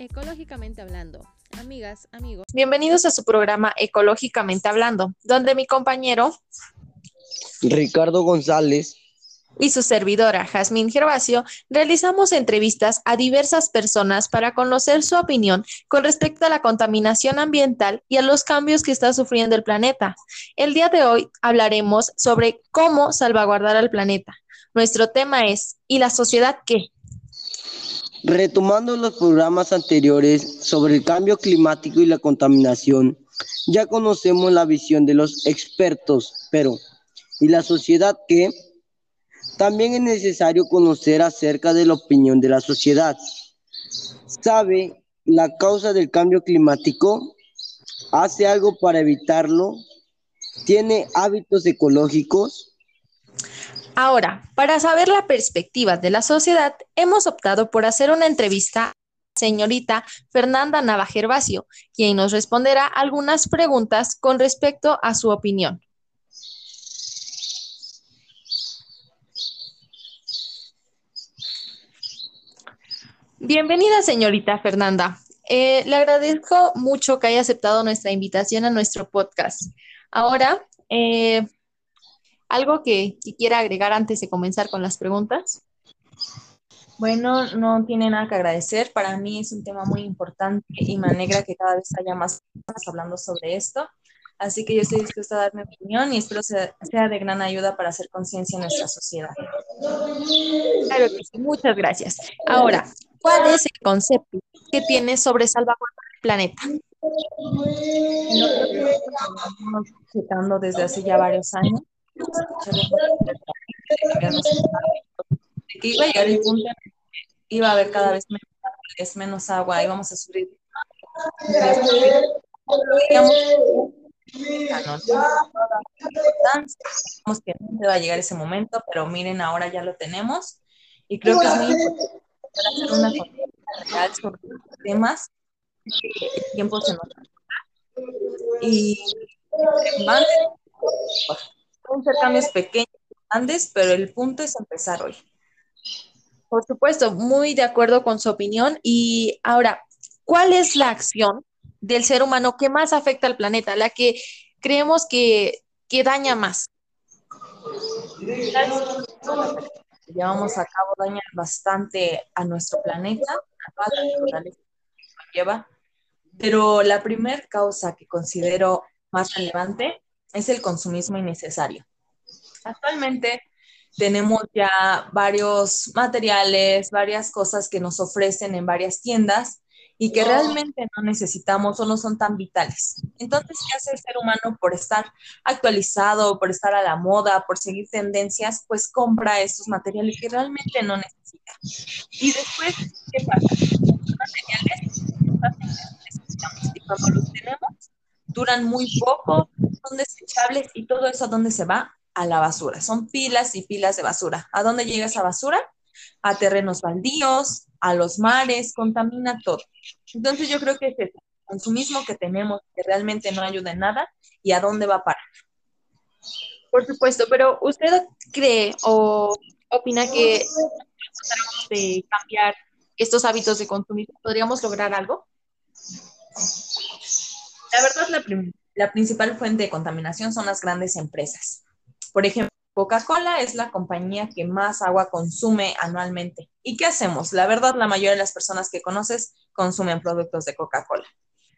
Ecológicamente hablando, amigas, amigos. Bienvenidos a su programa Ecológicamente hablando, donde mi compañero Ricardo González y su servidora Jazmín Gervasio realizamos entrevistas a diversas personas para conocer su opinión con respecto a la contaminación ambiental y a los cambios que está sufriendo el planeta. El día de hoy hablaremos sobre cómo salvaguardar al planeta. Nuestro tema es ¿y la sociedad qué? Retomando los programas anteriores sobre el cambio climático y la contaminación, ya conocemos la visión de los expertos, pero ¿y la sociedad qué? También es necesario conocer acerca de la opinión de la sociedad. ¿Sabe la causa del cambio climático? ¿Hace algo para evitarlo? ¿Tiene hábitos ecológicos? Ahora, para saber la perspectiva de la sociedad, hemos optado por hacer una entrevista a la señorita Fernanda Navajervacio, quien nos responderá algunas preguntas con respecto a su opinión. Bienvenida, señorita Fernanda. Eh, le agradezco mucho que haya aceptado nuestra invitación a nuestro podcast. Ahora, eh, ¿Algo que, quiera agregar antes de comenzar con las preguntas? Bueno, no tiene nada que agradecer. Para mí es un tema muy importante y me alegra que cada vez haya más personas hablando sobre esto. Así que yo estoy dispuesta a dar mi opinión y espero sea, sea de gran ayuda para hacer conciencia en nuestra sociedad. Claro que sí, muchas gracias. Ahora, ¿cuál es el concepto que tiene sobre salvaguardar el planeta? Estamos desde hace ya varios años que iba a llegar el punto iba a haber cada vez menos, menos agua, íbamos a subir. Sabemos que no va a llegar ese momento, pero miren, ahora ya lo tenemos y creo que es muy importante hacer una sobre los temas que el tiempo se nos y Pueden ser cambios pequeños, grandes, pero el punto es empezar hoy. Por supuesto, muy de acuerdo con su opinión. Y ahora, ¿cuál es la acción del ser humano que más afecta al planeta, la que creemos que, que daña más? llevamos a cabo daña bastante a nuestro planeta, a toda la naturaleza que lleva, pero la primera causa que considero más relevante es el consumismo innecesario. Actualmente tenemos ya varios materiales, varias cosas que nos ofrecen en varias tiendas y que realmente no necesitamos o no son tan vitales. Entonces, ¿qué hace el ser humano por estar actualizado, por estar a la moda, por seguir tendencias? Pues compra estos materiales que realmente no necesita. Y después, ¿qué pasa? Los materiales necesitamos y cuando los tenemos, duran muy poco, son desechables y todo eso a dónde se va? A la basura. Son pilas y pilas de basura. ¿A dónde llega esa basura? A terrenos baldíos, a los mares, contamina todo. Entonces yo creo que es el consumismo que tenemos que realmente no ayuda en nada y a dónde va a parar. Por supuesto, pero ¿usted cree o opina que de cambiar estos hábitos de consumismo podríamos lograr algo? La verdad, la, la principal fuente de contaminación son las grandes empresas. Por ejemplo, Coca-Cola es la compañía que más agua consume anualmente. ¿Y qué hacemos? La verdad, la mayoría de las personas que conoces consumen productos de Coca-Cola.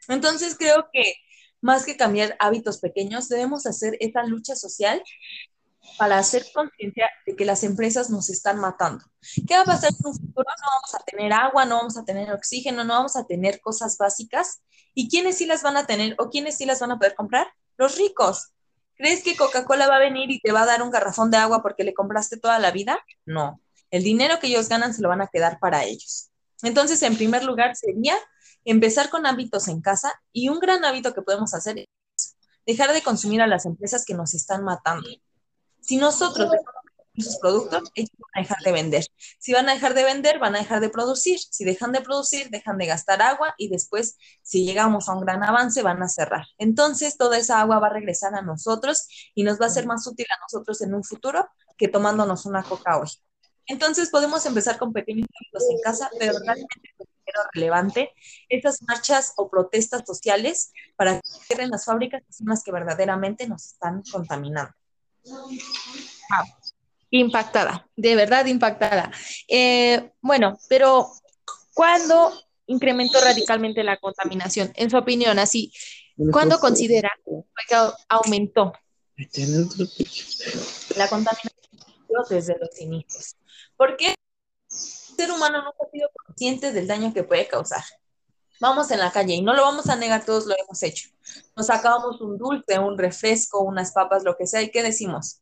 Entonces, creo que más que cambiar hábitos pequeños, debemos hacer esta lucha social para hacer conciencia de que las empresas nos están matando. ¿Qué va a pasar en un futuro? No vamos a tener agua, no vamos a tener oxígeno, no vamos a tener cosas básicas. ¿Y quiénes sí las van a tener o quiénes sí las van a poder comprar? Los ricos. ¿Crees que Coca-Cola va a venir y te va a dar un garrafón de agua porque le compraste toda la vida? No. El dinero que ellos ganan se lo van a quedar para ellos. Entonces, en primer lugar, sería empezar con hábitos en casa y un gran hábito que podemos hacer es dejar de consumir a las empresas que nos están matando. Si nosotros sus productos, ellos van a dejar de vender. Si van a dejar de vender, van a dejar de producir. Si dejan de producir, dejan de gastar agua y después, si llegamos a un gran avance, van a cerrar. Entonces, toda esa agua va a regresar a nosotros y nos va a ser más útil a nosotros en un futuro que tomándonos una coca hoy. Entonces, podemos empezar con pequeños hábitos en casa, pero realmente relevante estas marchas o protestas sociales para que cierren las fábricas son las que verdaderamente nos están contaminando. Impactada, de verdad impactada. Eh, bueno, pero ¿cuándo incrementó radicalmente la contaminación? En su opinión, así, ¿cuándo considera que aumentó? La contaminación desde los inicios. ¿Por qué? El ser humano no ha sido consciente del daño que puede causar. Vamos en la calle y no lo vamos a negar, todos lo hemos hecho. Nos sacamos un dulce, un refresco, unas papas, lo que sea, ¿y qué decimos?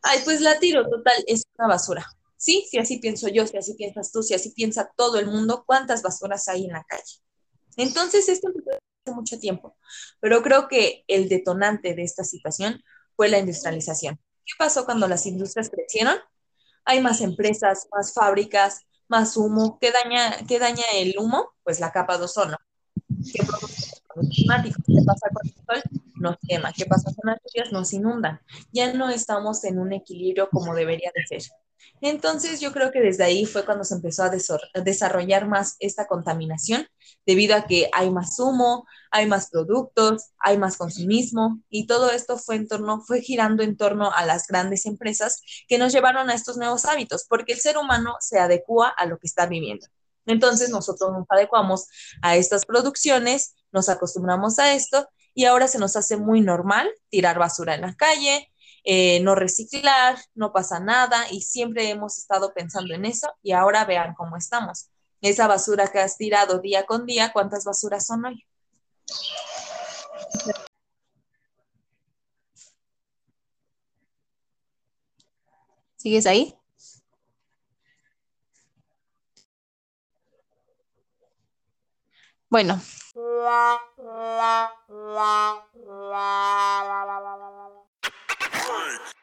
Ay, pues la tiro, total, es una basura. Sí, si así pienso yo, si así piensas tú, si así piensa todo el mundo, ¿cuántas basuras hay en la calle? Entonces, esto hace mucho tiempo, pero creo que el detonante de esta situación fue la industrialización. ¿Qué pasó cuando las industrias crecieron? Hay más empresas, más fábricas, más humo. ¿Qué daña, qué daña el humo? Pues la capa de ozono. ¿Qué produce el climático? ¿Qué pasa con el sol? Nos quema. ¿Qué pasa con las lluvias? Nos inundan. Ya no estamos en un equilibrio como debería de ser. Entonces yo creo que desde ahí fue cuando se empezó a desarrollar más esta contaminación, debido a que hay más humo, hay más productos, hay más consumismo y todo esto fue en torno, fue girando en torno a las grandes empresas que nos llevaron a estos nuevos hábitos, porque el ser humano se adecua a lo que está viviendo. Entonces nosotros nos adecuamos a estas producciones, nos acostumbramos a esto y ahora se nos hace muy normal tirar basura en la calle, eh, no reciclar, no pasa nada y siempre hemos estado pensando en eso y ahora vean cómo estamos. Esa basura que has tirado día con día, ¿cuántas basuras son hoy? ¿Sigues ahí? Bueno.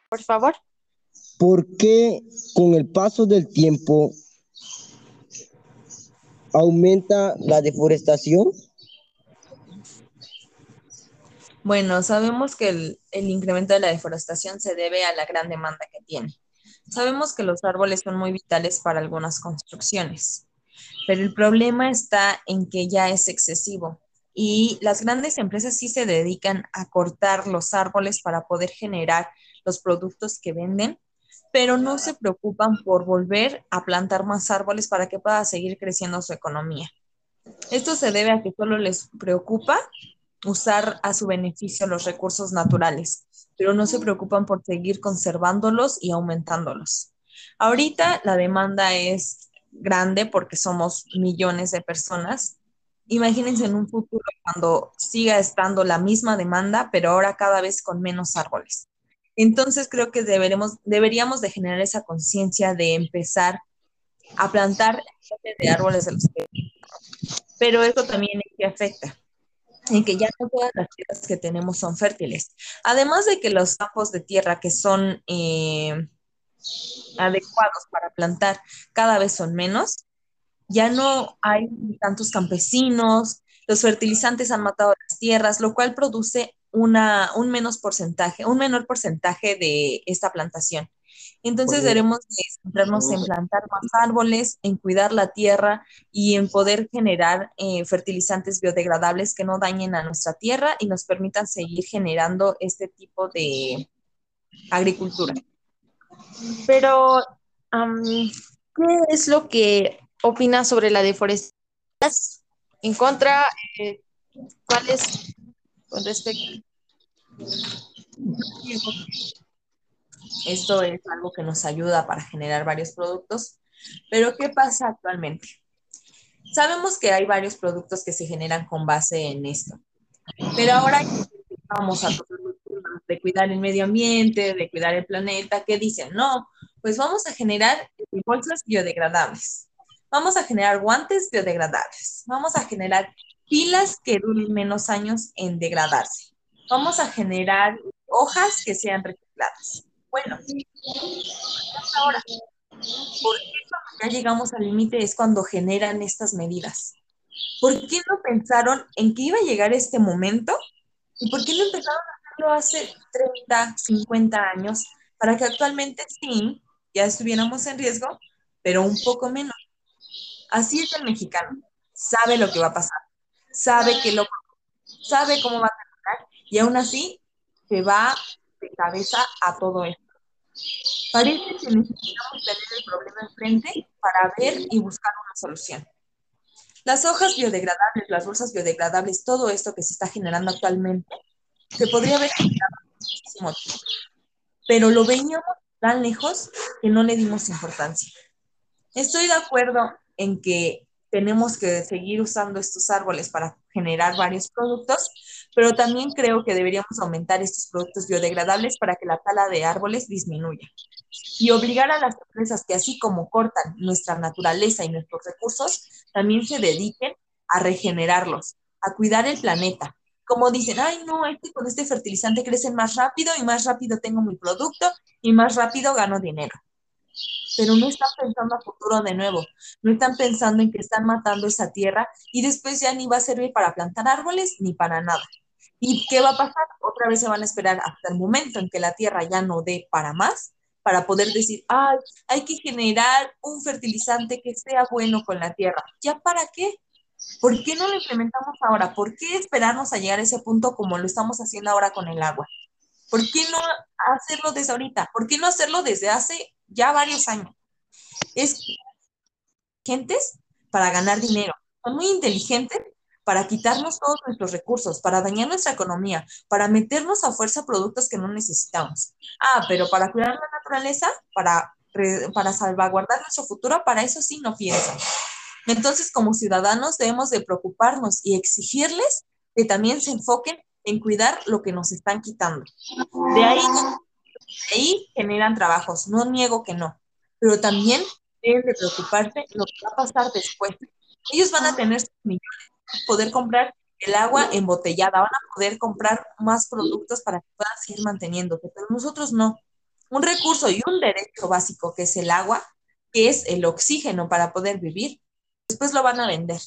Por favor. ¿Por qué con el paso del tiempo aumenta la deforestación? Bueno, sabemos que el, el, incremento de la deforestación se debe a la gran demanda que tiene. Sabemos que los árboles son muy vitales para algunas construcciones, pero el problema está en que ya es excesivo y las grandes empresas sí se dedican a cortar los árboles para poder generar los productos que venden, pero no se preocupan por volver a plantar más árboles para que pueda seguir creciendo su economía. Esto se debe a que solo les preocupa usar a su beneficio los recursos naturales, pero no se preocupan por seguir conservándolos y aumentándolos. Ahorita la demanda es grande porque somos millones de personas. Imagínense en un futuro cuando siga estando la misma demanda, pero ahora cada vez con menos árboles. Entonces creo que deberemos, deberíamos de generar esa conciencia de empezar a plantar de árboles de los que... Pero eso también es que afecta en que ya no todas las tierras que tenemos son fértiles. Además de que los campos de tierra que son eh, adecuados para plantar cada vez son menos, ya no hay tantos campesinos, los fertilizantes han matado las tierras, lo cual produce una, un menos porcentaje, un menor porcentaje de esta plantación. Entonces debemos centrarnos en plantar más árboles, en cuidar la tierra y en poder generar eh, fertilizantes biodegradables que no dañen a nuestra tierra y nos permitan seguir generando este tipo de agricultura. Pero, ¿qué es lo que opina sobre la deforestación? ¿En contra? Eh, ¿Cuál es con respecto. Esto es algo que nos ayuda para generar varios productos, pero ¿qué pasa actualmente? Sabemos que hay varios productos que se generan con base en esto, pero ahora vamos a de cuidar el medio ambiente, de cuidar el planeta, ¿qué dicen? No, pues vamos a generar bolsas biodegradables, vamos a generar guantes biodegradables, vamos a generar pilas que duren menos años en degradarse. Vamos a generar hojas que sean recicladas. Bueno, ahora, ¿por qué cuando ya llegamos al límite es cuando generan estas medidas? ¿Por qué no pensaron en que iba a llegar este momento? ¿Y por qué no empezaron a hacerlo hace 30, 50 años para que actualmente sí, ya estuviéramos en riesgo, pero un poco menos? Así es el mexicano sabe lo que va a pasar, sabe que lo sabe cómo va a terminar y aún así se va de cabeza a todo esto. Parece que necesitamos tener el problema enfrente para ver y buscar una solución. Las hojas biodegradables, las bolsas biodegradables, todo esto que se está generando actualmente, se podría haber muchísimo tiempo. Pero lo veíamos tan lejos que no le dimos importancia. Estoy de acuerdo en que tenemos que seguir usando estos árboles para generar varios productos, pero también creo que deberíamos aumentar estos productos biodegradables para que la tala de árboles disminuya y obligar a las empresas que así como cortan nuestra naturaleza y nuestros recursos, también se dediquen a regenerarlos, a cuidar el planeta. Como dicen, ay, no, este, con este fertilizante crecen más rápido y más rápido tengo mi producto y más rápido gano dinero pero no están pensando a futuro de nuevo, no están pensando en que están matando esa tierra y después ya ni va a servir para plantar árboles ni para nada. ¿Y qué va a pasar? Otra vez se van a esperar hasta el momento en que la tierra ya no dé para más, para poder decir, ay, hay que generar un fertilizante que sea bueno con la tierra. ¿Ya para qué? ¿Por qué no lo implementamos ahora? ¿Por qué esperarnos a llegar a ese punto como lo estamos haciendo ahora con el agua? ¿Por qué no hacerlo desde ahorita? ¿Por qué no hacerlo desde hace ya varios años. Es inteligentes para ganar dinero, son muy inteligentes para quitarnos todos nuestros recursos, para dañar nuestra economía, para meternos a fuerza productos que no necesitamos. Ah, pero para cuidar la naturaleza, para, para salvaguardar nuestro futuro, para eso sí no piensan. Entonces, como ciudadanos debemos de preocuparnos y exigirles que también se enfoquen en cuidar lo que nos están quitando. De ahí ahí generan trabajos, no niego que no, pero también deben de preocuparse lo que va a pasar después. Ellos van a tener millones, poder comprar el agua embotellada, van a poder comprar más productos para que puedan seguir manteniéndose, pero nosotros no. Un recurso y un derecho básico que es el agua, que es el oxígeno para poder vivir, después lo van a vender.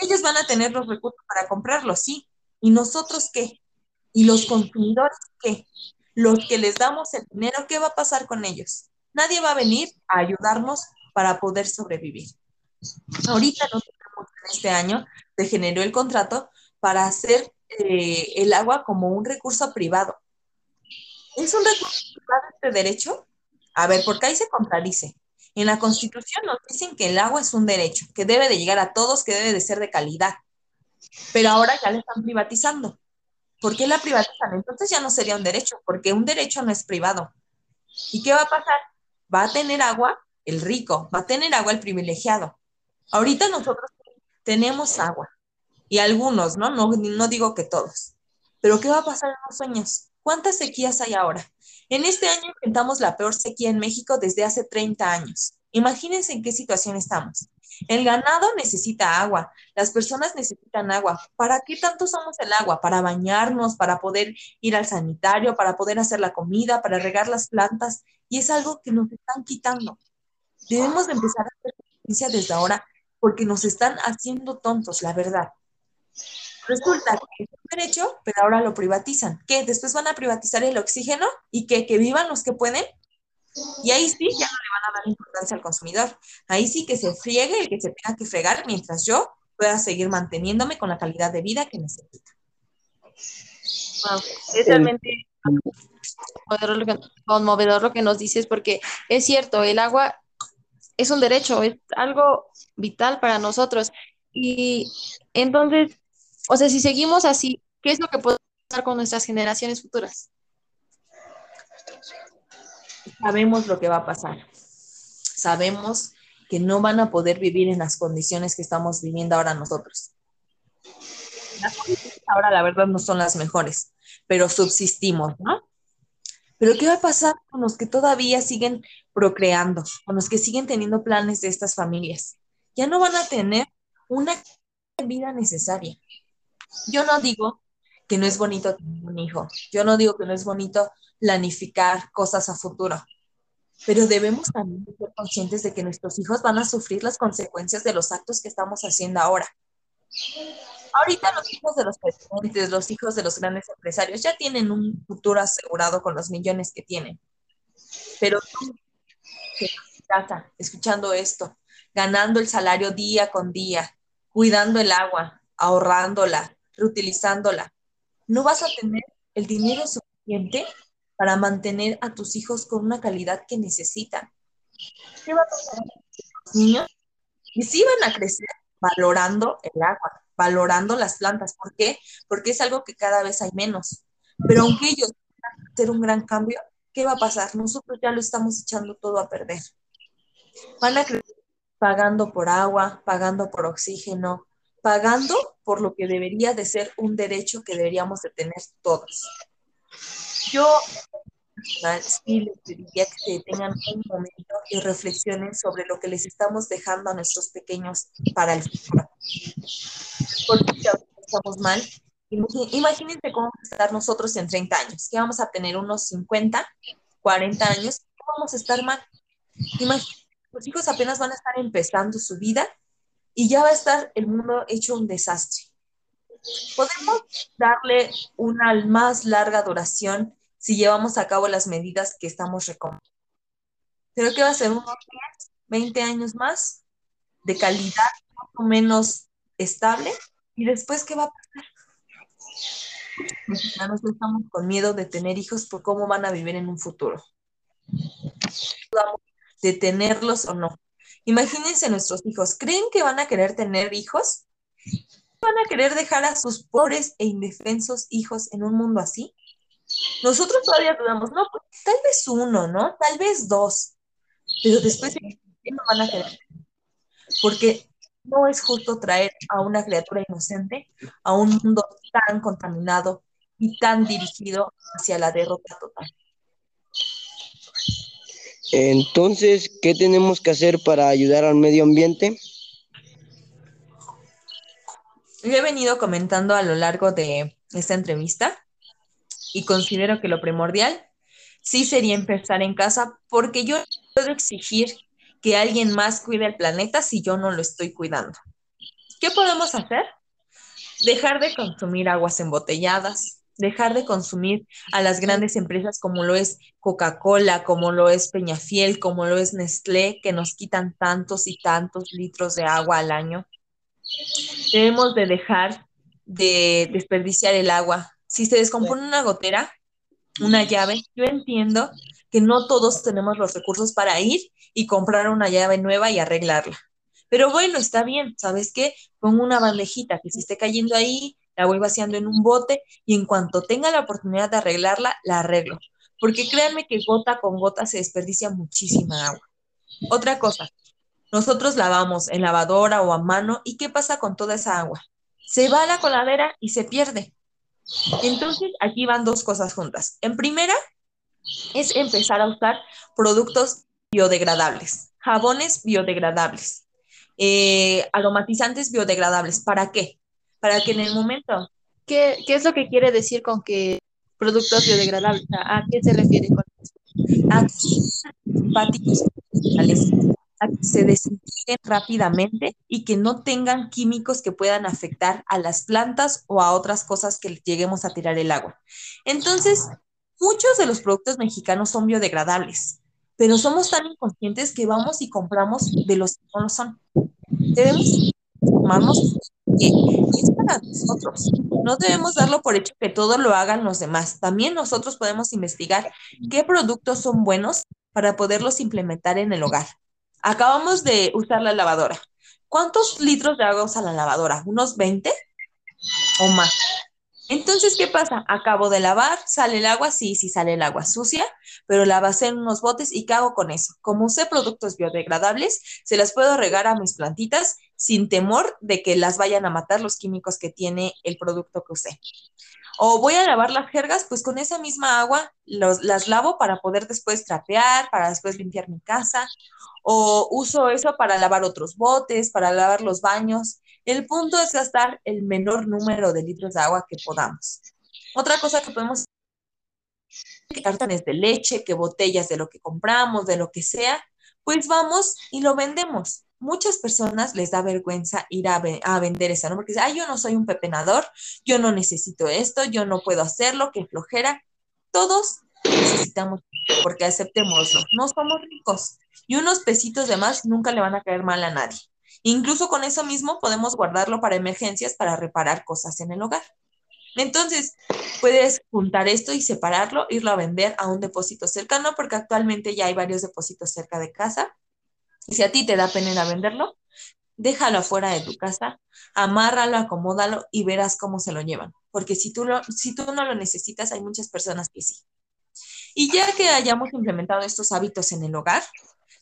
Ellos van a tener los recursos para comprarlo, sí. ¿Y nosotros qué? ¿Y los consumidores qué? los que les damos el dinero, ¿qué va a pasar con ellos? Nadie va a venir a ayudarnos para poder sobrevivir. Ahorita nosotros en este año se generó el contrato para hacer eh, el agua como un recurso privado. ¿Es un recurso privado este derecho? A ver, porque ahí se contradice. En la Constitución nos dicen que el agua es un derecho, que debe de llegar a todos, que debe de ser de calidad. Pero ahora ya le están privatizando. ¿Por qué la privatizan? Entonces ya no sería un derecho, porque un derecho no es privado. ¿Y qué va a pasar? Va a tener agua el rico, va a tener agua el privilegiado. Ahorita nosotros tenemos agua, y algunos, ¿no? No, no digo que todos. Pero ¿qué va a pasar en los años? ¿Cuántas sequías hay ahora? En este año enfrentamos la peor sequía en México desde hace 30 años. Imagínense en qué situación estamos. El ganado necesita agua, las personas necesitan agua. ¿Para qué tanto usamos el agua? Para bañarnos, para poder ir al sanitario, para poder hacer la comida, para regar las plantas. Y es algo que nos están quitando. Debemos de empezar a hacer justicia desde ahora porque nos están haciendo tontos, la verdad. Resulta que es un derecho, pero ahora lo privatizan. ¿Qué? Después van a privatizar el oxígeno y que, que vivan los que pueden y ahí sí ya no le van a dar importancia al consumidor. Ahí sí que se friegue el que se tenga que fregar mientras yo pueda seguir manteniéndome con la calidad de vida que necesita. es realmente conmovedor lo que nos dices porque es cierto, el agua es un derecho, es algo vital para nosotros. Y entonces, o sea, si seguimos así, ¿qué es lo que puede pasar con nuestras generaciones futuras? sabemos lo que va a pasar. Sabemos que no van a poder vivir en las condiciones que estamos viviendo ahora nosotros. Las condiciones ahora, la verdad, no son las mejores, pero subsistimos, ¿no? Pero ¿qué va a pasar con los que todavía siguen procreando, con los que siguen teniendo planes de estas familias? Ya no van a tener una vida necesaria. Yo no digo que no es bonito tener un hijo, yo no digo que no es bonito planificar cosas a futuro. Pero debemos también ser conscientes de que nuestros hijos van a sufrir las consecuencias de los actos que estamos haciendo ahora. Ahorita los hijos de los presidentes, los hijos de los grandes empresarios ya tienen un futuro asegurado con los millones que tienen. Pero tú, escuchando esto, ganando el salario día con día, cuidando el agua, ahorrándola, reutilizándola, no vas a tener el dinero suficiente para mantener a tus hijos con una calidad que necesitan. ¿Qué va a pasar los niños? Y sí van a crecer valorando el agua, valorando las plantas. ¿Por qué? Porque es algo que cada vez hay menos. Pero aunque ellos quieran hacer un gran cambio, ¿qué va a pasar? Nosotros ya lo estamos echando todo a perder. Van a crecer pagando por agua, pagando por oxígeno, pagando por lo que debería de ser un derecho que deberíamos de tener todos. Yo sí les pediría que tengan un momento y reflexionen sobre lo que les estamos dejando a nuestros pequeños para el futuro. Porque estamos mal. Imagínense cómo vamos a estar nosotros en 30 años, que vamos a tener unos 50, 40 años, ¿cómo vamos a estar mal? Imagínense, los hijos apenas van a estar empezando su vida y ya va a estar el mundo hecho un desastre. Podemos darle una más larga duración si llevamos a cabo las medidas que estamos recomendando. Pero ¿qué va a ser? ¿Unos 10, 20 años más de calidad más o menos estable? ¿Y después qué va a pasar? Mexicanos estamos con miedo de tener hijos por cómo van a vivir en un futuro. De tenerlos o no. Imagínense nuestros hijos, ¿creen que van a querer tener hijos? ¿Van a querer dejar a sus pobres e indefensos hijos en un mundo así? Nosotros todavía dudamos, no, pues, tal vez uno, ¿no? Tal vez dos, pero después no van a querer. Porque no es justo traer a una criatura inocente a un mundo tan contaminado y tan dirigido hacia la derrota total. Entonces, ¿qué tenemos que hacer para ayudar al medio ambiente? Yo he venido comentando a lo largo de esta entrevista y considero que lo primordial sí sería empezar en casa porque yo puedo exigir que alguien más cuide el planeta si yo no lo estoy cuidando. ¿Qué podemos hacer? Dejar de consumir aguas embotelladas, dejar de consumir a las grandes empresas como lo es Coca-Cola, como lo es Peñafiel, como lo es Nestlé, que nos quitan tantos y tantos litros de agua al año. Debemos de dejar de desperdiciar el agua. Si se descompone una gotera, una llave, yo entiendo que no todos tenemos los recursos para ir y comprar una llave nueva y arreglarla. Pero bueno, está bien, ¿sabes qué? Pongo una bandejita que se esté cayendo ahí, la voy vaciando en un bote y en cuanto tenga la oportunidad de arreglarla, la arreglo. Porque créanme que gota con gota se desperdicia muchísima agua. Otra cosa, nosotros lavamos en lavadora o a mano y ¿qué pasa con toda esa agua? Se va a la coladera y se pierde. Entonces, aquí van dos cosas juntas. En primera, es empezar a usar productos biodegradables, jabones biodegradables, eh, aromatizantes biodegradables. ¿Para qué? Para que en el momento... ¿Qué, qué es lo que quiere decir con que productos biodegradables? ¿A qué se refiere con eso? A que se desintegren rápidamente y que no tengan químicos que puedan afectar a las plantas o a otras cosas que lleguemos a tirar el agua. Entonces, muchos de los productos mexicanos son biodegradables, pero somos tan inconscientes que vamos y compramos de los que no lo son. Debemos tomarnos que es para nosotros. No debemos darlo por hecho que todo lo hagan los demás. También nosotros podemos investigar qué productos son buenos para poderlos implementar en el hogar. Acabamos de usar la lavadora. ¿Cuántos litros de agua usa la lavadora? ¿Unos 20 o más? Entonces, ¿qué pasa? Acabo de lavar, sale el agua, sí, sí sale el agua sucia, pero la basé en unos botes y ¿qué hago con eso? Como usé productos biodegradables, se las puedo regar a mis plantitas sin temor de que las vayan a matar los químicos que tiene el producto que usé. O voy a lavar las jergas, pues con esa misma agua las lavo para poder después trapear, para después limpiar mi casa. O uso eso para lavar otros botes, para lavar los baños. El punto es gastar el menor número de litros de agua que podamos. Otra cosa que podemos que cartones de leche, que botellas de lo que compramos, de lo que sea, pues vamos y lo vendemos. Muchas personas les da vergüenza ir a, vender esa, ¿no? Porque dicen, ay, yo no soy un pepenador, yo no necesito esto, yo no puedo hacerlo, que flojera. Todos necesitamos, porque aceptémoslo, no somos ricos y unos pesitos de más nunca le van a caer mal a nadie. Incluso con eso mismo podemos guardarlo para emergencias, para reparar cosas en el hogar. Entonces, puedes juntar esto y separarlo, irlo a vender a un depósito cercano, porque actualmente ya hay varios depósitos cerca de casa. Si a ti te da pena venderlo, déjalo afuera de tu casa, amárralo, acomódalo y verás cómo se lo llevan. Porque si tú, lo, si tú no lo necesitas, hay muchas personas que sí. Y ya que hayamos implementado estos hábitos en el hogar,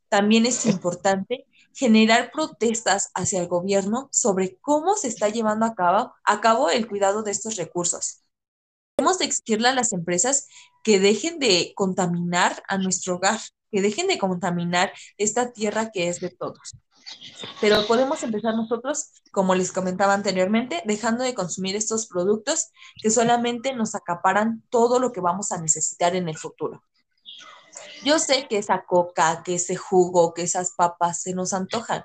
también es importante generar protestas hacia el gobierno sobre cómo se está llevando a cabo, a cabo el cuidado de estos recursos. Debemos exigirle a las empresas que dejen de contaminar a nuestro hogar, que dejen de contaminar esta tierra que es de todos. Pero podemos empezar nosotros, como les comentaba anteriormente, dejando de consumir estos productos que solamente nos acaparan todo lo que vamos a necesitar en el futuro. Yo sé que esa coca, que ese jugo, que esas papas se nos antojan,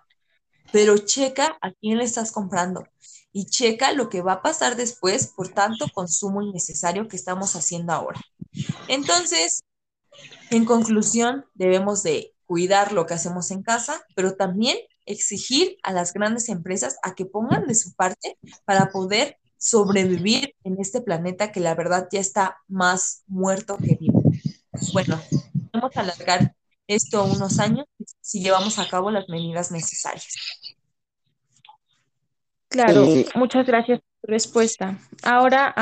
pero checa a quién le estás comprando y checa lo que va a pasar después por tanto consumo innecesario que estamos haciendo ahora. Entonces, en conclusión, debemos de cuidar lo que hacemos en casa, pero también exigir a las grandes empresas a que pongan de su parte para poder sobrevivir en este planeta que la verdad ya está más muerto que vivo. Bueno, vamos a alargar esto unos años si llevamos a cabo las medidas necesarias. Claro, muchas gracias por tu respuesta. Ahora,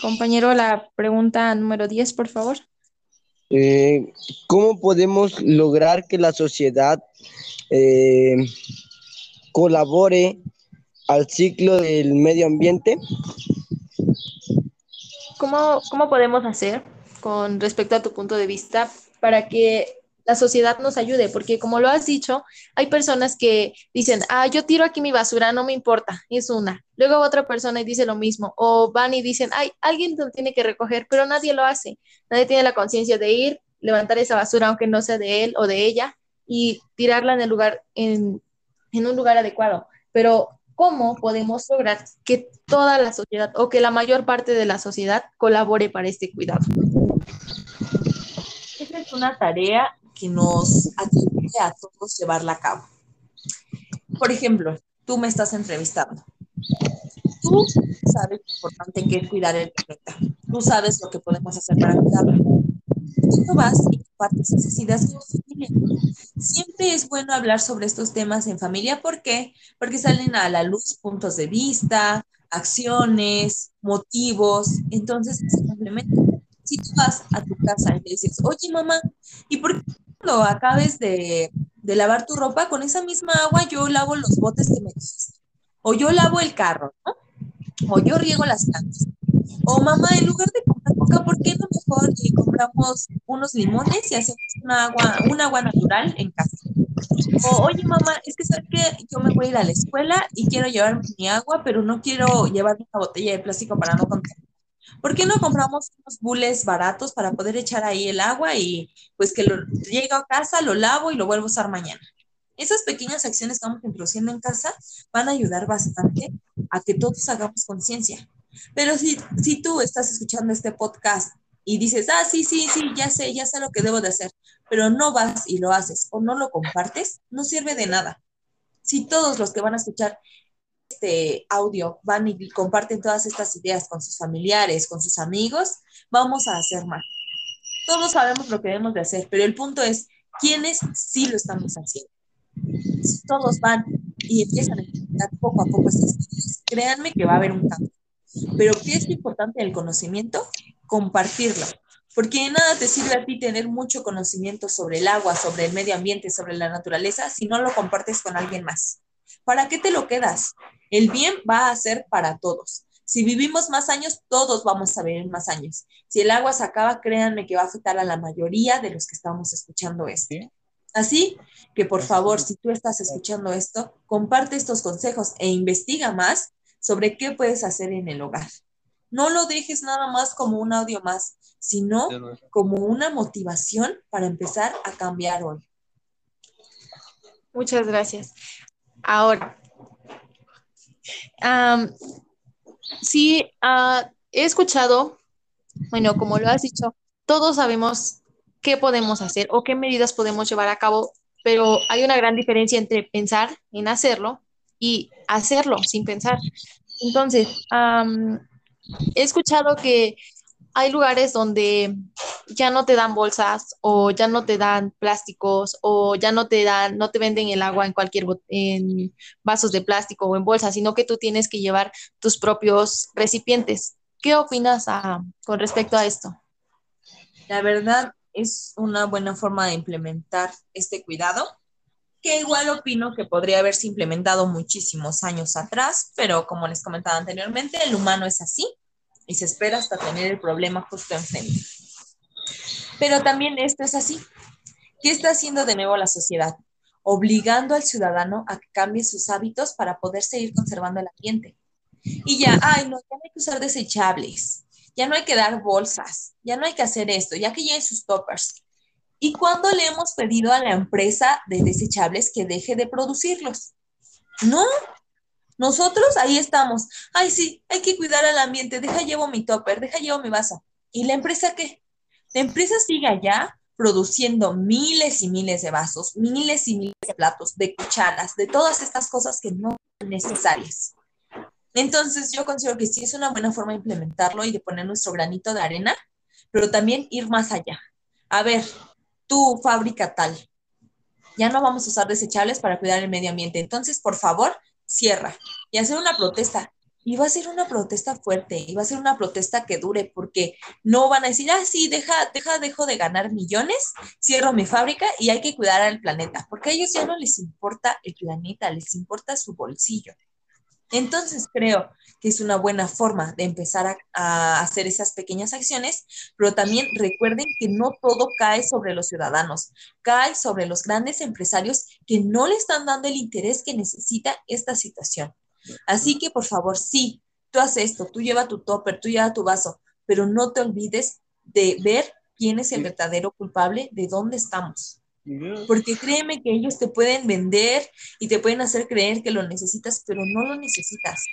compañero, la pregunta número 10, por favor. Eh, ¿Cómo podemos lograr que la sociedad eh, colabore al ciclo del medio ambiente? ¿Cómo, ¿Cómo podemos hacer con respecto a tu punto de vista para que la sociedad nos ayude, porque como lo has dicho, hay personas que dicen, ah, yo tiro aquí mi basura, no me importa, es una. Luego otra persona dice lo mismo, o van y dicen, ay, alguien lo tiene que recoger, pero nadie lo hace. Nadie tiene la conciencia de ir, levantar esa basura, aunque no sea de él o de ella, y tirarla en el lugar, en, en un lugar adecuado. Pero cómo podemos lograr que toda la sociedad o que la mayor parte de la sociedad colabore para este cuidado. Esta es una tarea que nos atribuye a todos llevarla a cabo. Por ejemplo, tú me estás entrevistando. Tú sabes lo importante que es cuidar el planeta. Tú sabes lo que podemos hacer para cuidarlo. Tú vas y compartes esas ideas con familia. Siempre es bueno hablar sobre estos temas en familia. ¿Por qué? Porque salen a la luz puntos de vista, acciones, motivos. Entonces, simplemente si tú vas a tu casa y le dices, oye mamá, ¿y por qué cuando acabes de, lavar tu ropa, con esa misma agua yo lavo los botes que me dijiste? O yo lavo el carro. O yo riego las plantas. O mamá, en lugar de comprar coca, ¿por qué no mejor y compramos unos limones y hacemos una agua, un agua natural en casa? O, oye mamá, es que sabes que yo me voy a ir a la escuela y quiero llevar mi agua, pero no quiero llevar una botella de plástico para no contaminar. ¿Por qué no compramos unos bules baratos para poder echar ahí el agua y pues que lo llego a casa, lo lavo y lo vuelvo a usar mañana? Esas pequeñas acciones que estamos introduciendo en casa van a ayudar bastante a que todos hagamos conciencia. Pero si, si tú estás escuchando este podcast y dices, ah, sí, sí, sí, ya sé, ya sé lo que debo de hacer, pero no vas y lo haces o no lo compartes, no sirve de nada. Si todos los que van a escuchar este audio van y comparten todas estas ideas con sus familiares, con sus amigos, vamos a hacer más. Todos sabemos lo que debemos de hacer, pero el punto es, ¿quiénes sí lo estamos haciendo? Todos van y empiezan a implementar poco a poco estas ideas, créanme que va a haber un cambio. Pero ¿qué es lo importante del conocimiento? Compartirlo. Porque de nada te sirve a ti tener mucho conocimiento sobre el agua, sobre el medio ambiente, sobre la naturaleza, si no lo compartes con alguien más. ¿Para qué te lo quedas? El bien va a ser para todos. Si vivimos más años, todos vamos a vivir más años. Si el agua se acaba, créanme que va a afectar a la mayoría de los que estamos escuchando esto. Así que, por favor, si tú estás escuchando esto, comparte estos consejos e investiga más sobre qué puedes hacer en el hogar. No lo dejes nada más como un audio más, sino como una motivación para empezar a cambiar hoy. Muchas gracias. Ahora, sí, ah, he escuchado, bueno, como lo has dicho, todos sabemos qué podemos hacer o qué medidas podemos llevar a cabo pero hay una gran diferencia entre pensar en hacerlo y hacerlo sin pensar. Entonces, he escuchado que hay lugares donde ya no te dan bolsas o ya no te dan plásticos o ya no te dan, no te venden el agua en cualquier en vasos de plástico o en bolsas, sino que tú tienes que llevar tus propios recipientes. ¿Qué opinas ah, con respecto a esto? La verdad es una buena forma de implementar este cuidado, que igual opino que podría haberse implementado muchísimos años atrás, pero como les comentaba anteriormente, el humano es así y se espera hasta tener el problema justo enfrente. Pero también esto es así. ¿Qué está haciendo de nuevo la sociedad? Obligando al ciudadano a que cambie sus hábitos para poder seguir conservando el ambiente. Y ya, ay, no, ya no hay que usar desechables, ya no hay que dar bolsas, ya no hay que hacer esto, ya que lleven sus toppers. ¿Y cuándo le hemos pedido a la empresa de desechables que deje de producirlos? No, nosotros ahí estamos. Ay, sí, hay que cuidar al ambiente. Deja llevo mi topper, deja llevo mi vaso. ¿Y la empresa qué? La empresa sigue allá produciendo miles y miles de vasos, miles y miles de platos, de cucharas, de todas estas cosas que no son necesarias. Entonces, yo considero que sí es una buena forma de implementarlo y de poner nuestro granito de arena, pero también ir más allá. A ver, tu fábrica tal, ya no vamos a usar desechables para cuidar el medio ambiente. Entonces, por favor, cierra y hacer una protesta. Y va a ser una protesta fuerte, y va a ser una protesta que dure, porque no van a decir, ah, sí, deja, deja, dejo de ganar millones, cierro mi fábrica y hay que cuidar al planeta, porque a ellos ya no les importa el planeta, les importa su bolsillo. Entonces creo que es una buena forma de empezar a, hacer esas pequeñas acciones, pero también recuerden que no todo cae sobre los ciudadanos, cae sobre los grandes empresarios que no le están dando el interés que necesita esta situación. Así que por favor, sí, tú haces esto, tú lleva tu topper, tú lleva tu vaso, pero no te olvides de ver quién es el verdadero culpable de dónde estamos. Porque créeme que ellos te pueden vender y te pueden hacer creer que lo necesitas, pero no lo necesitas.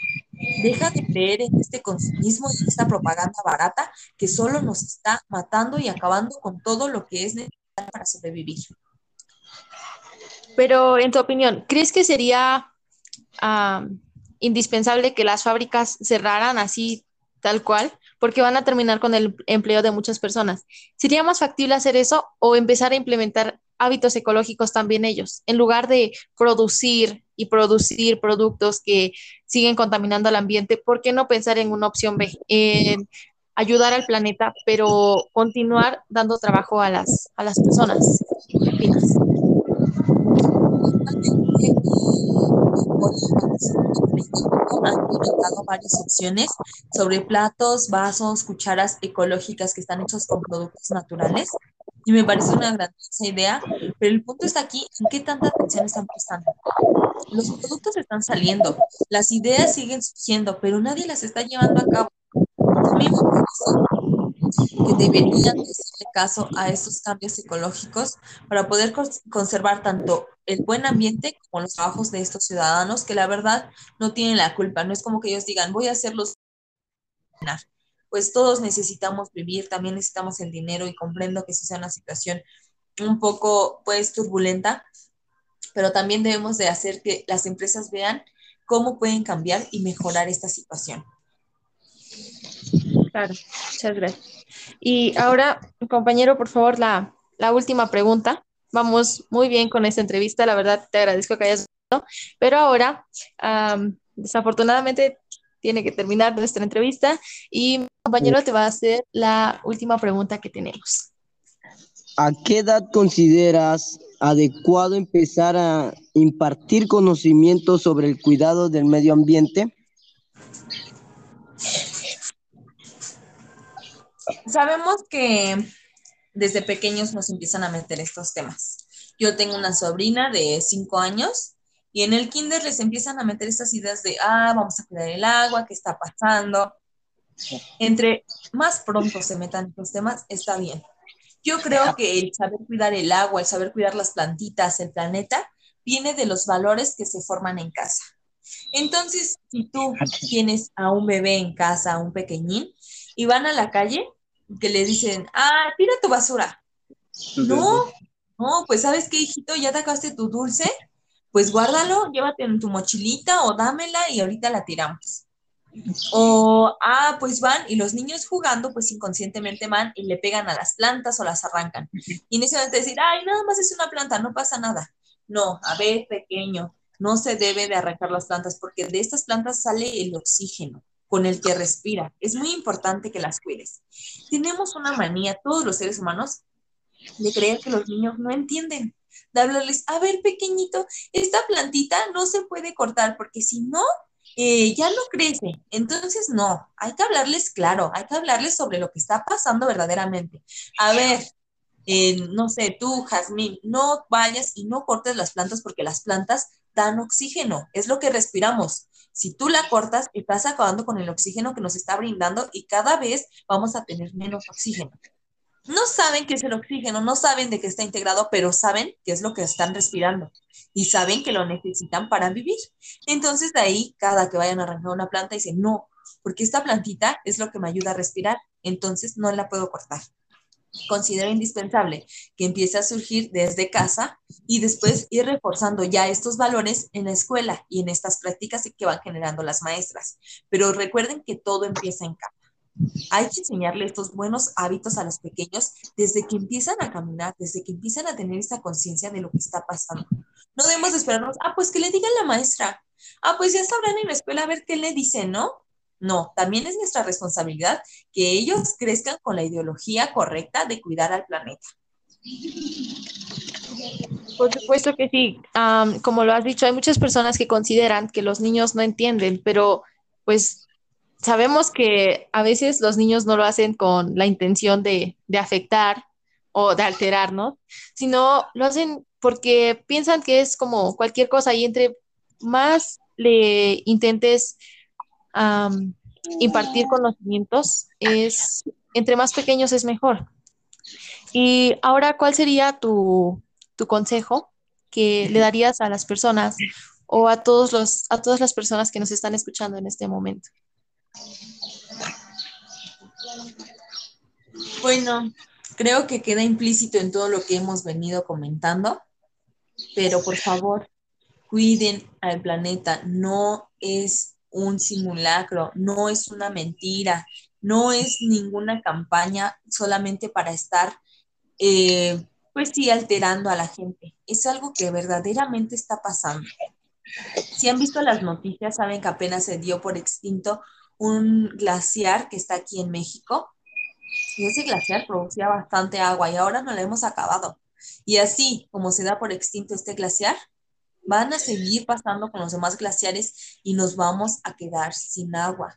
Deja de creer en este consumismo y en esta propaganda barata que solo nos está matando y acabando con todo lo que es necesario para sobrevivir. Pero en tu opinión, ¿crees que sería indispensable que las fábricas cerraran así tal cual? Porque van a terminar con el empleo de muchas personas. ¿Sería más factible hacer eso o empezar a implementar hábitos ecológicos también ellos, en lugar de producir y producir productos que siguen contaminando al ambiente, ¿por qué no pensar en una opción B? En ayudar al planeta, pero continuar dando trabajo a las, a las personas. ¿Qué opinas? han implementado varias opciones sobre platos, vasos, cucharas ecológicas que están hechos con productos naturales y me parece una grandiosa idea, pero el punto está aquí en qué tanta atención están prestando. Los productos están saliendo, las ideas siguen surgiendo, pero nadie las está llevando a cabo. Mismo que deberían hacerle caso a estos cambios ecológicos para poder conservar tanto el buen ambiente como los trabajos de estos ciudadanos que la verdad no tienen la culpa. No es como que ellos digan, voy a hacerlos pues todos necesitamos vivir, también necesitamos el dinero y comprendo que sí sea una situación un poco pues turbulenta, pero también debemos de hacer que las empresas vean cómo pueden cambiar y mejorar esta situación. Claro, muchas gracias. Y ahora, compañero, por favor, la, última pregunta. Vamos muy bien con esta entrevista, la verdad te agradezco que hayas pero ahora, desafortunadamente, tiene que terminar nuestra entrevista y mi compañero te va a hacer la última pregunta que tenemos. ¿A qué edad consideras adecuado empezar a impartir conocimientos sobre el cuidado del medio ambiente? Sabemos que desde pequeños nos empiezan a meter estos temas. Yo tengo una sobrina de cinco años y en el kinder les empiezan a meter estas ideas de, ah, vamos a cuidar el agua, ¿qué está pasando? Entre más pronto se metan estos temas, está bien. Yo creo que el saber cuidar el agua, el saber cuidar las plantitas, el planeta, viene de los valores que se forman en casa. Entonces, si tú tienes a un bebé en casa, a un pequeñín, y van a la calle, que le dicen, ah, tira tu basura. No, No, pues sabes qué, hijito, ya te acabaste tu dulce, pues guárdalo, llévate en tu mochilita o dámela y ahorita la tiramos. O, ah, pues van y los niños jugando, pues inconscientemente van y le pegan a las plantas o las arrancan. Y momento decir, ay, nada más es una planta, no pasa nada. No, a ver, pequeño, no se debe de arrancar las plantas porque de estas plantas sale el oxígeno con el que respira. Es muy importante que las cuides. Tenemos una manía, todos los seres humanos, de creer que los niños no entienden, de hablarles, a ver, pequeñito, esta plantita no se puede cortar porque si no, eh, ya no crece. Entonces, no, hay que hablarles claro, hay que hablarles sobre lo que está pasando verdaderamente. A ver, eh, no sé, tú, Jazmín, no vayas y no cortes las plantas porque las plantas dan oxígeno, es lo que respiramos. Si tú la cortas, estás acabando con el oxígeno que nos está brindando y cada vez vamos a tener menos oxígeno no saben qué es el oxígeno, no saben de qué está integrado, pero saben qué es lo que están respirando y saben que lo necesitan para vivir. Entonces, de ahí, cada que vayan a arrancar una planta, dicen, no, porque esta plantita es lo que me ayuda a respirar, entonces no la puedo cortar. Considero indispensable que empiece a surgir desde casa y después ir reforzando ya estos valores en la escuela y en estas prácticas que van generando las maestras. Pero recuerden que todo empieza en casa. Hay que enseñarle estos buenos hábitos a los pequeños desde que empiezan a caminar, desde que empiezan a tener esta conciencia de lo que está pasando. No debemos esperarnos, ah, pues que le diga la maestra, ah, pues ya sabrán en la escuela a ver qué le dicen, ¿no? No, también es nuestra responsabilidad que ellos crezcan con la ideología correcta de cuidar al planeta. Por supuesto que sí. como lo has dicho, hay muchas personas que consideran que los niños no entienden, pero pues sabemos que a veces los niños no lo hacen con la intención de, afectar o de alterarnos, sino lo hacen porque piensan que es como cualquier cosa y entre más le intentes impartir conocimientos, es, entre más pequeños es mejor. Y ahora, ¿cuál sería tu, tu consejo que le darías a las personas o a, todos los, a todas las personas que nos están escuchando en este momento? Bueno, creo que queda implícito en todo lo que hemos venido comentando, pero por favor, cuiden al planeta. No es un simulacro, no es una mentira, no es ninguna campaña solamente para estar, eh, pues sí, alterando a la gente. Es algo que verdaderamente está pasando. Si han visto las noticias, saben que apenas se dio por extinto un glaciar que está aquí en México. Y ese glaciar producía bastante agua y ahora no lo hemos acabado. Y así como se da por extinto este glaciar, van a seguir pasando con los demás glaciares y nos vamos a quedar sin agua.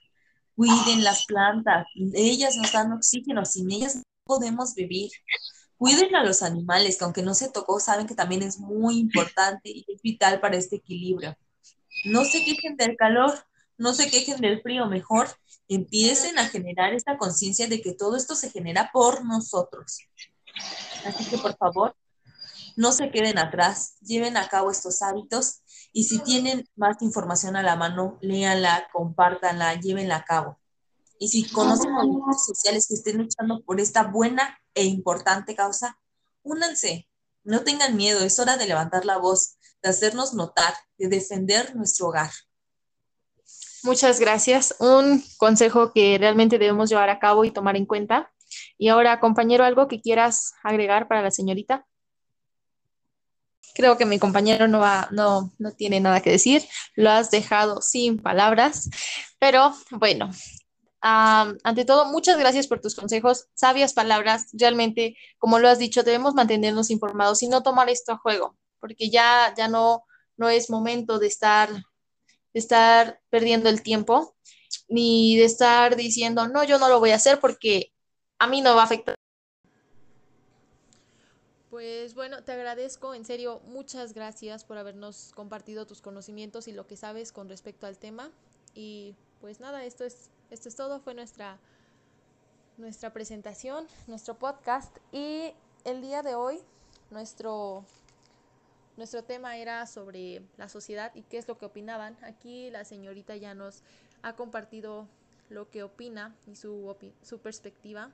Cuiden las plantas, ellas nos dan oxígeno, sin ellas no podemos vivir. Cuiden a los animales, que aunque no se tocó, saben que también es muy importante y vital para este equilibrio. No se quejen del calor, no se quejen del frío, mejor empiecen a generar esta conciencia de que todo esto se genera por nosotros. Así que por favor, no se queden atrás, lleven a cabo estos hábitos y si tienen más información a la mano, léanla, compártanla, llévenla a cabo. Y si conocen movimientos sociales que estén luchando por esta buena e importante causa, únanse, no tengan miedo, es hora de levantar la voz, de hacernos notar, de defender nuestro hogar. Muchas gracias. Un consejo que realmente debemos llevar a cabo y tomar en cuenta. Y ahora, compañero, algo que quieras agregar para la señorita. Creo que mi compañero no, va, no, no tiene nada que decir. Lo has dejado sin palabras. Pero bueno, ante todo, muchas gracias por tus consejos, sabias palabras. Realmente, como lo has dicho, debemos mantenernos informados y no tomar esto a juego, porque ya, ya no, no es momento de estar de estar perdiendo el tiempo, ni de estar diciendo, no, yo no lo voy a hacer porque a mí no va a afectar. Pues bueno, te agradezco, en serio, muchas gracias por habernos compartido tus conocimientos y lo que sabes con respecto al tema. Y pues nada, esto es, esto es todo, fue nuestra, nuestra presentación, nuestro podcast. Y el día de hoy, nuestro nuestro tema era sobre la sociedad y qué es lo que opinaban. Aquí la señorita ya nos ha compartido lo que opina y su, perspectiva.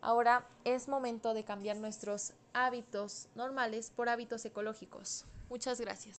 Ahora es momento de cambiar nuestros hábitos normales por hábitos ecológicos. Muchas gracias.